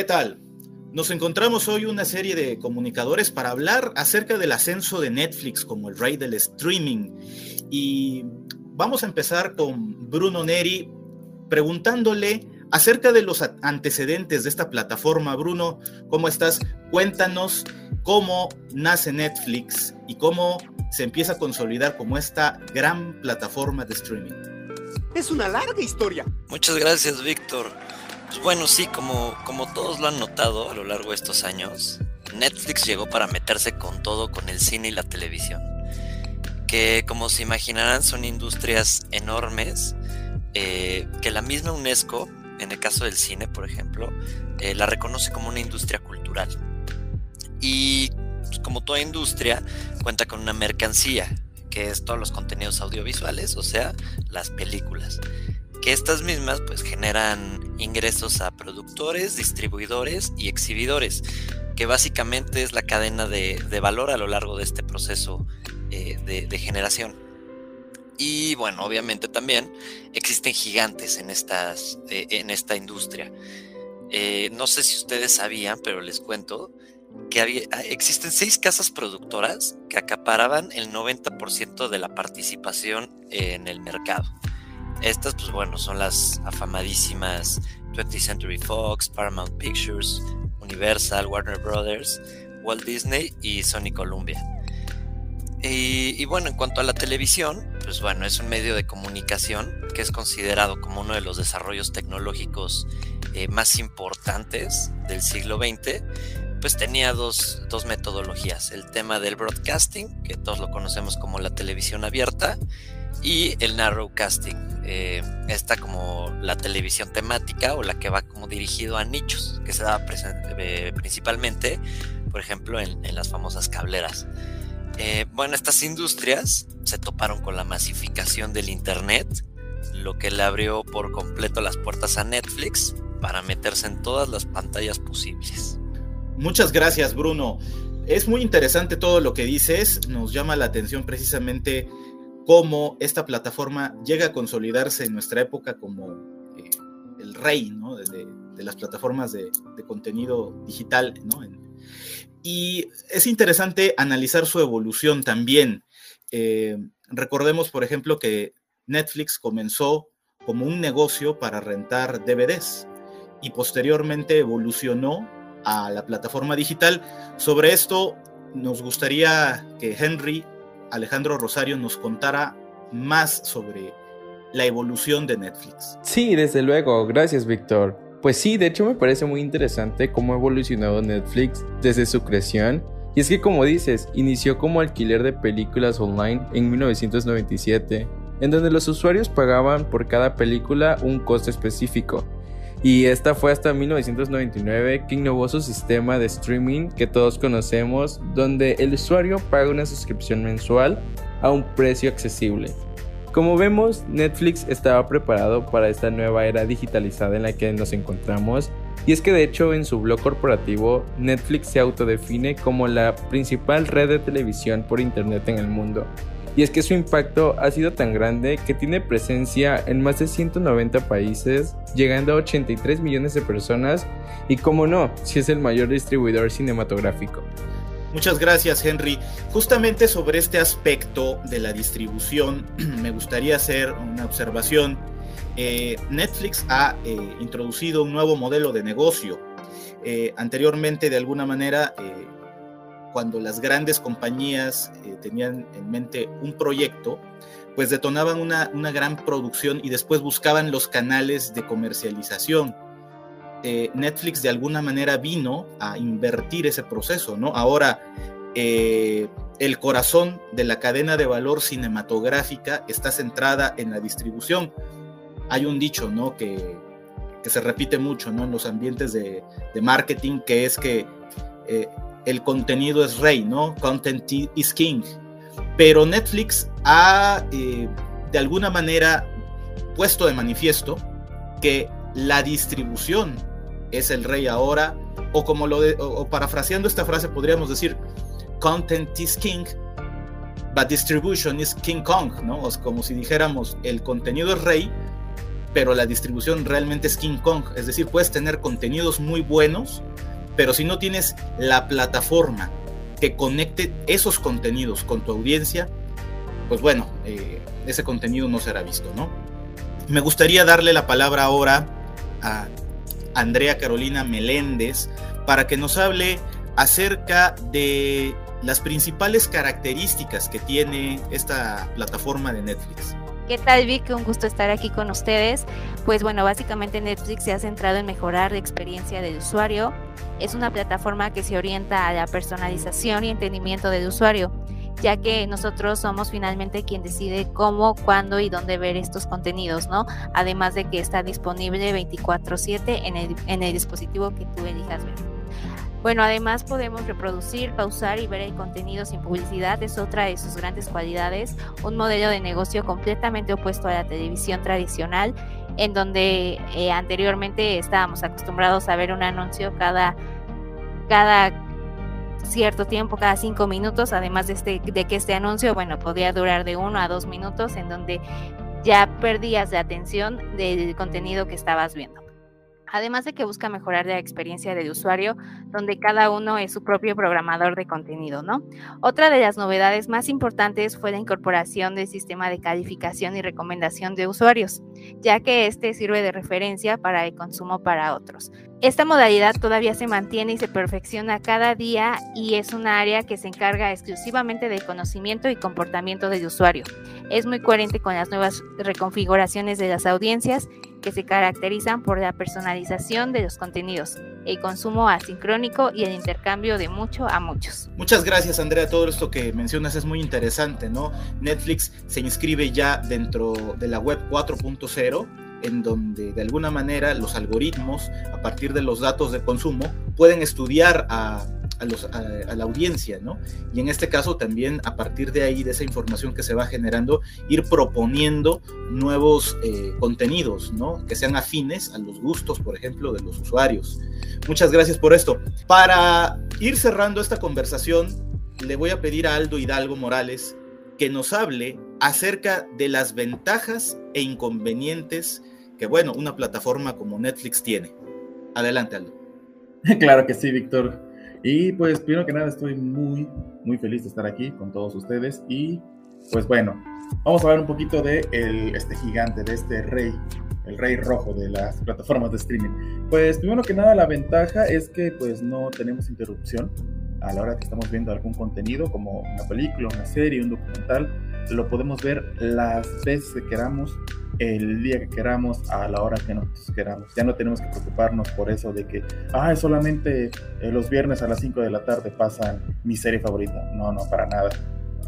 ¿Qué tal? Nos encontramos hoy una serie de comunicadores para hablar acerca del ascenso de Netflix como el rey del streaming. Y vamos a empezar con Bruno Neri preguntándole acerca de los antecedentes de esta plataforma. Bruno, ¿cómo estás? Cuéntanos cómo nace Netflix y cómo se empieza a consolidar como esta gran plataforma de streaming. Es una larga historia. Muchas gracias, Víctor. Pues bueno, sí, como, como todos lo han notado a lo largo de estos años, Netflix llegó para meterse con todo con el cine y la televisión. Que como se imaginarán son industrias enormes eh, que la misma UNESCO, en el caso del cine por ejemplo, eh, la reconoce como una industria cultural. Y pues, como toda industria cuenta con una mercancía, que es todos los contenidos audiovisuales, o sea, las películas que estas mismas pues generan ingresos a productores, distribuidores y exhibidores, que básicamente es la cadena de, valor a lo largo de este proceso eh, de, generación. Y bueno, obviamente también existen gigantes en, estas, eh, en esta industria. Eh, no sé si ustedes sabían, pero les cuento que ah, existen seis casas productoras que acaparaban el 90% de la participación en el mercado. Estas, pues bueno, son las afamadísimas 20th Century Fox, Paramount Pictures, Universal, Warner Brothers, Walt Disney y Sony Columbia. Y, bueno, en cuanto a la televisión, pues bueno, es un medio de comunicación que es considerado como uno de los desarrollos tecnológicos eh, más importantes del siglo XX, pues tenía dos, dos, metodologías. El tema del broadcasting, que todos lo conocemos como la televisión abierta, y el narrowcasting, eh, esta como la televisión temática o la que va como dirigido a nichos, que se da eh, principalmente, por ejemplo, en, las famosas cableras. Eh, bueno, estas industrias se toparon con la masificación del Internet, lo que le abrió por completo las puertas a Netflix para meterse en todas las pantallas posibles. Muchas gracias, Bruno. Es muy interesante todo lo que dices, nos llama la atención precisamente cómo esta plataforma llega a consolidarse en nuestra época como eh, el rey de, las plataformas de, contenido digital. y es interesante analizar su evolución también. Eh, recordemos, por ejemplo, que Netflix comenzó como un negocio para rentar DVDs y posteriormente evolucionó a la plataforma digital. Sobre esto nos gustaría que Henry Alejandro Rosario nos contara más sobre la evolución de Netflix. Sí, desde luego, gracias Víctor. Pues sí, de hecho me parece muy interesante cómo ha evolucionado Netflix desde su creación. Y es que como dices, inició como alquiler de películas online en 1997, en donde los usuarios pagaban por cada película un costo específico, y esta fue hasta 1999 que innovó su sistema de streaming que todos conocemos, donde el usuario paga una suscripción mensual a un precio accesible. Como vemos, Netflix estaba preparado para esta nueva era digitalizada en la que nos encontramos, y es que de hecho en su blog corporativo, Netflix se autodefine como la principal red de televisión por Internet en el mundo, y es que su impacto ha sido tan grande que tiene presencia en más de 190 países, llegando a 83 millones de personas y como no, si es el mayor distribuidor cinematográfico. Muchas gracias Henry. Justamente sobre este aspecto de la distribución me gustaría hacer una observación. Eh, Netflix ha eh, introducido un nuevo modelo de negocio. Eh, anteriormente de alguna manera cuando las grandes compañías eh, tenían en mente un proyecto, pues detonaban una, una, gran producción y después buscaban los canales de comercialización. Eh, Netflix de alguna manera vino a invertir ese proceso, ¿no? Ahora, eh, el corazón de la cadena de valor cinematográfica está centrada en la distribución. Hay un dicho, ¿no? Que, que se repite mucho, ¿no? En los ambientes de, de marketing, que es que el contenido es rey, ¿no? Content is king. Pero Netflix ha eh, de alguna manera puesto de manifiesto que la distribución es el rey ahora, o como lo de, o, parafraseando esta frase podríamos decir, content is king, but distribution is King Kong, ¿no? Es como si dijéramos, el contenido es rey, pero la distribución realmente es King Kong. Es decir, puedes tener contenidos muy buenos, pero si no tienes la plataforma que conecte esos contenidos con tu audiencia, pues bueno, eh, ese contenido no será visto, ¿no? Me gustaría darle la palabra ahora a Andrea Carolina Meléndez para que nos hable acerca de las principales características que tiene esta plataforma de Netflix. ¿Qué tal Vic? Un gusto estar aquí con ustedes. Pues bueno, básicamente Netflix se ha centrado en mejorar la experiencia del usuario. Es una plataforma que se orienta a la personalización y entendimiento del usuario, ya que nosotros somos finalmente quien decide cómo, cuándo y dónde ver estos contenidos, ¿no? Además de que está disponible 24/7 en el, en el dispositivo que tú elijas ver. Bueno, además podemos reproducir, pausar y ver el contenido sin publicidad, es otra de sus grandes cualidades, un modelo de negocio completamente opuesto a la televisión tradicional, en donde eh, anteriormente estábamos acostumbrados a ver un anuncio cada, cada cierto tiempo, cada cinco minutos, además de, este, de que este anuncio, bueno, podía durar de uno a dos minutos, en donde ya perdías la atención del contenido que estabas viendo además de que busca mejorar la experiencia del usuario, donde cada uno es su propio programador de contenido, ¿no? Otra de las novedades más importantes fue la incorporación del sistema de calificación y recomendación de usuarios, ya que este sirve de referencia para el consumo para otros. Esta modalidad todavía se mantiene y se perfecciona cada día y es un área que se encarga exclusivamente del conocimiento y comportamiento del usuario. Es muy coherente con las nuevas reconfiguraciones de las audiencias que se caracterizan por la personalización de los contenidos, el consumo asincrónico y el intercambio de mucho a muchos. Muchas gracias Andrea, todo esto que mencionas es muy interesante, ¿no? Netflix se inscribe ya dentro de la web 4.0 en donde de alguna manera los algoritmos, a partir de los datos de consumo, pueden estudiar a, la audiencia, ¿no? Y en este caso también a partir de ahí, de esa información que se va generando, ir proponiendo nuevos eh, contenidos, ¿no? Que sean afines a los gustos, por ejemplo, de los usuarios. Muchas gracias por esto. Para ir cerrando esta conversación, le voy a pedir a Aldo Hidalgo Morales que nos hable acerca de las ventajas e inconvenientes que, bueno, una plataforma como Netflix tiene. Adelante, Aldo. Claro que sí, Víctor. Y pues, primero que nada, estoy muy, muy feliz de estar aquí con todos ustedes. Y pues bueno, vamos a ver un poquito de el, este gigante, de este rey, el rey rojo de las plataformas de streaming. Pues primero que nada, la ventaja es que pues no tenemos interrupción a la hora que estamos viendo algún contenido, como una película, una serie, un documental, lo podemos ver las veces que queramos, el día que queramos, a la hora que nosotros queramos. Ya no tenemos que preocuparnos por eso de que, ah, solamente eh, los viernes a las 5 de la tarde pasan mi serie favorita. No, no, para nada.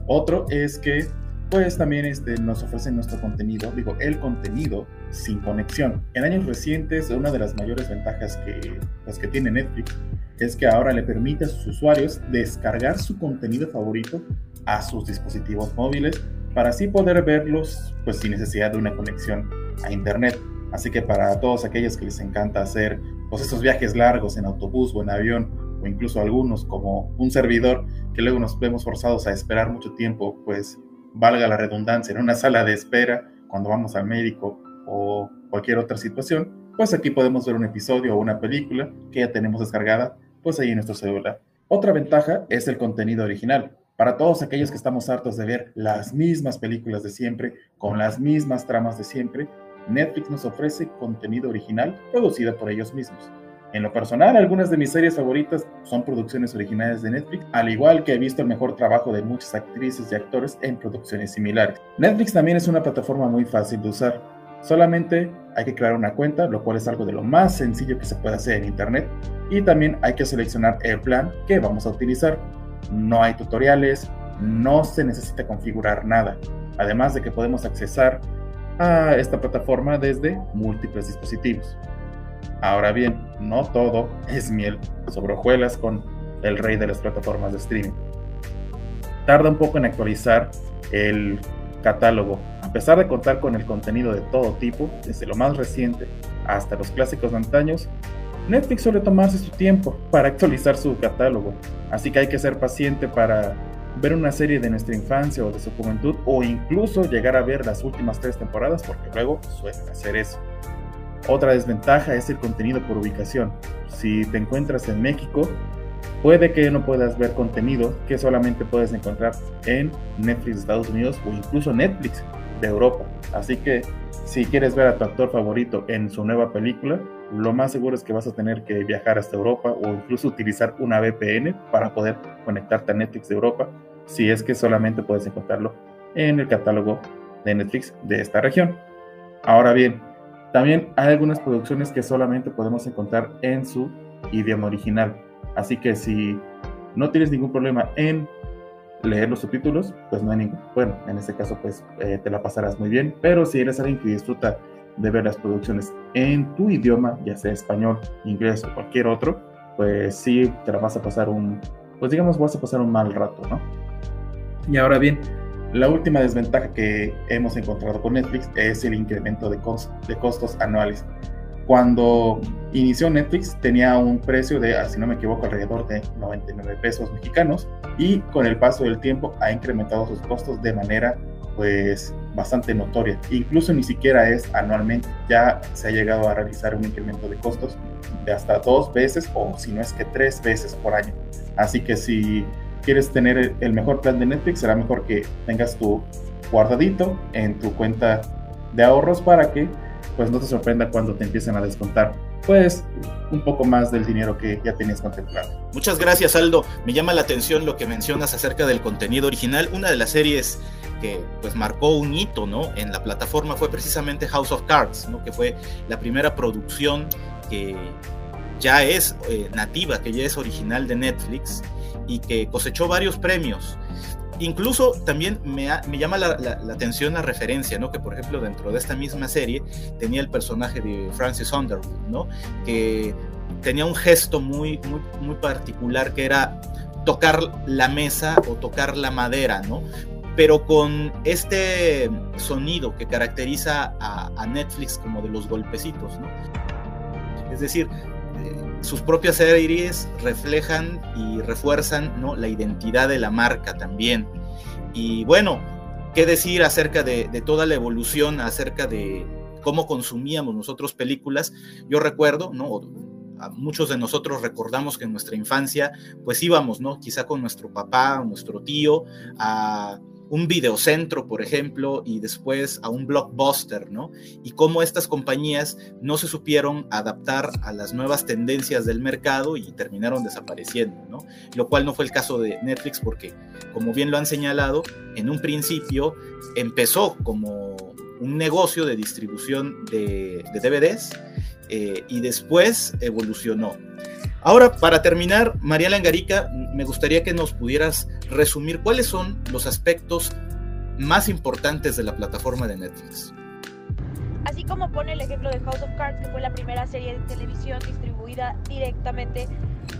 Otro es que, pues también este, nos ofrecen nuestro contenido, digo, el contenido sin conexión. En años recientes, una de las mayores ventajas que, pues, que tiene Netflix es que ahora le permite a sus usuarios descargar su contenido favorito a sus dispositivos móviles para así poder verlos pues sin necesidad de una conexión a internet. Así que para todos aquellos que les encanta hacer pues esos viajes largos en autobús o en avión o incluso algunos como un servidor que luego nos vemos forzados a esperar mucho tiempo, pues valga la redundancia, en una sala de espera cuando vamos al médico o cualquier otra situación, pues aquí podemos ver un episodio o una película que ya tenemos descargada pues ahí en nuestro celular. Otra ventaja es el contenido original. Para todos aquellos que estamos hartos de ver las mismas películas de siempre, con las mismas tramas de siempre, Netflix nos ofrece contenido original producido por ellos mismos. En lo personal, algunas de mis series favoritas son producciones originales de Netflix, al igual que he visto el mejor trabajo de muchas actrices y actores en producciones similares. Netflix también es una plataforma muy fácil de usar. Solamente hay que crear una cuenta, lo cual es algo de lo más sencillo que se puede hacer en Internet. Y también hay que seleccionar el plan que vamos a utilizar. No hay tutoriales, no se necesita configurar nada. Además de que podemos accesar a esta plataforma desde múltiples dispositivos. Ahora bien, no todo es miel sobre hojuelas con el rey de las plataformas de streaming. Tarda un poco en actualizar el catálogo a pesar de contar con el contenido de todo tipo, desde lo más reciente hasta los clásicos de antaños, Netflix suele tomarse su tiempo para actualizar su catálogo, así que hay que ser paciente para ver una serie de nuestra infancia o de su juventud o incluso llegar a ver las últimas tres temporadas porque luego suelen hacer eso. Otra desventaja es el contenido por ubicación. Si te encuentras en México, puede que no puedas ver contenido que solamente puedes encontrar en Netflix de Estados Unidos o incluso Netflix de Europa. Así que si quieres ver a tu actor favorito en su nueva película, lo más seguro es que vas a tener que viajar hasta Europa o incluso utilizar una VPN para poder conectarte a Netflix de Europa, si es que solamente puedes encontrarlo en el catálogo de Netflix de esta región. Ahora bien, también hay algunas producciones que solamente podemos encontrar en su idioma original. Así que si no tienes ningún problema en leer los subtítulos, pues no hay ningún, bueno, en este caso pues eh, te la pasarás muy bien, pero si eres alguien que disfruta de ver las producciones en tu idioma, ya sea español, inglés o cualquier otro, pues sí te la vas a pasar un, pues digamos vas a pasar un mal rato, ¿no? Y ahora bien, la última desventaja que hemos encontrado con Netflix es el incremento de, de costos anuales. Cuando inició Netflix tenía un precio de, si no me equivoco, alrededor de 99 pesos mexicanos y con el paso del tiempo ha incrementado sus costos de manera pues bastante notoria. Incluso ni siquiera es anualmente, ya se ha llegado a realizar un incremento de costos de hasta dos veces o si no es que tres veces por año. Así que si quieres tener el mejor plan de Netflix, será mejor que tengas tu guardadito en tu cuenta de ahorros para que pues no te sorprenda cuando te empiecen a descontar pues un poco más del dinero que ya tenías contemplado. Muchas gracias Aldo, me llama la atención lo que mencionas acerca del contenido original, una de las series que pues marcó un hito ¿no? en la plataforma fue precisamente House of Cards, ¿no? que fue la primera producción que ya es eh, nativa, que ya es original de Netflix y que cosechó varios premios. Incluso también me, llama la, atención la referencia, ¿no? Que por ejemplo dentro de esta misma serie tenía el personaje de Francis Underwood, ¿no? Que tenía un gesto muy, muy, muy particular que era tocar la mesa o tocar la madera, ¿no? Pero con este sonido que caracteriza a, a Netflix como de los golpecitos, ¿no? Es decir, sus propias series reflejan y refuerzan ¿no? la identidad de la marca también. Y bueno, ¿qué decir acerca de, toda la evolución, acerca de cómo consumíamos nosotros películas? Yo recuerdo, ¿no? muchos de nosotros recordamos que en nuestra infancia, pues íbamos, ¿no? Quizá con nuestro papá, nuestro tío, a un videocentro, por ejemplo, y después a un blockbuster, ¿no? Y cómo estas compañías no se supieron adaptar a las nuevas tendencias del mercado y terminaron desapareciendo, ¿no? Lo cual no fue el caso de Netflix porque, como bien lo han señalado, en un principio empezó como un negocio de distribución de, DVDs eh, y después evolucionó. Ahora, para terminar, María Langarica, me gustaría que nos pudieras resumir cuáles son los aspectos más importantes de la plataforma de Netflix. Así como pone el ejemplo de House of Cards, que fue la primera serie de televisión distribuida directamente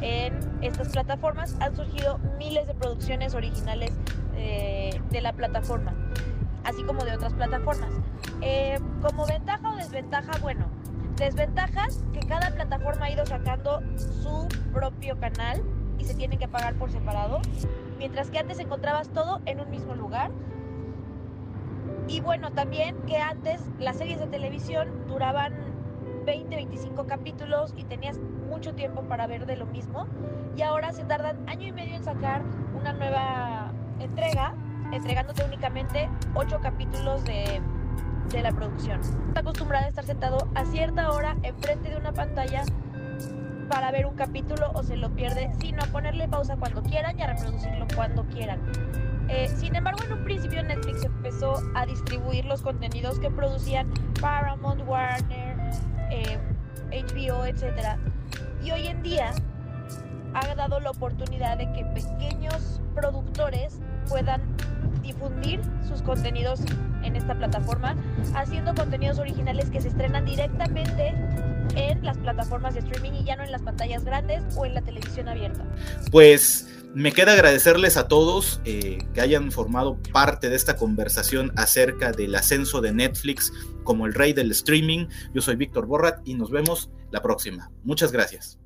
en estas plataformas, han surgido miles de producciones originales eh, de la plataforma, así como de otras plataformas. Eh, como ventaja o desventaja, bueno, Desventajas, que cada plataforma ha ido sacando su propio canal y se tiene que pagar por separado, mientras que antes encontrabas todo en un mismo lugar. Y bueno, también que antes las series de televisión duraban 20, 25 capítulos y tenías mucho tiempo para ver de lo mismo. Y ahora se tardan año y medio en sacar una nueva entrega, entregándote únicamente 8 capítulos de de la producción. Está acostumbrada a estar sentado a cierta hora enfrente de una pantalla para ver un capítulo o se lo pierde, sino a ponerle pausa cuando quieran y a reproducirlo cuando quieran. Eh, sin embargo, en un principio Netflix empezó a distribuir los contenidos que producían Paramount, Warner, HBO, eh, etc. Y hoy en día ha dado la oportunidad de que pequeños productores puedan difundir sus contenidos en esta plataforma, haciendo contenidos originales que se estrenan directamente en las plataformas de streaming y ya no en las pantallas grandes o en la televisión abierta. Pues me queda agradecerles a todos eh, que hayan formado parte de esta conversación acerca del ascenso de Netflix como el rey del streaming. Yo soy Víctor Borrat y nos vemos la próxima. Muchas gracias.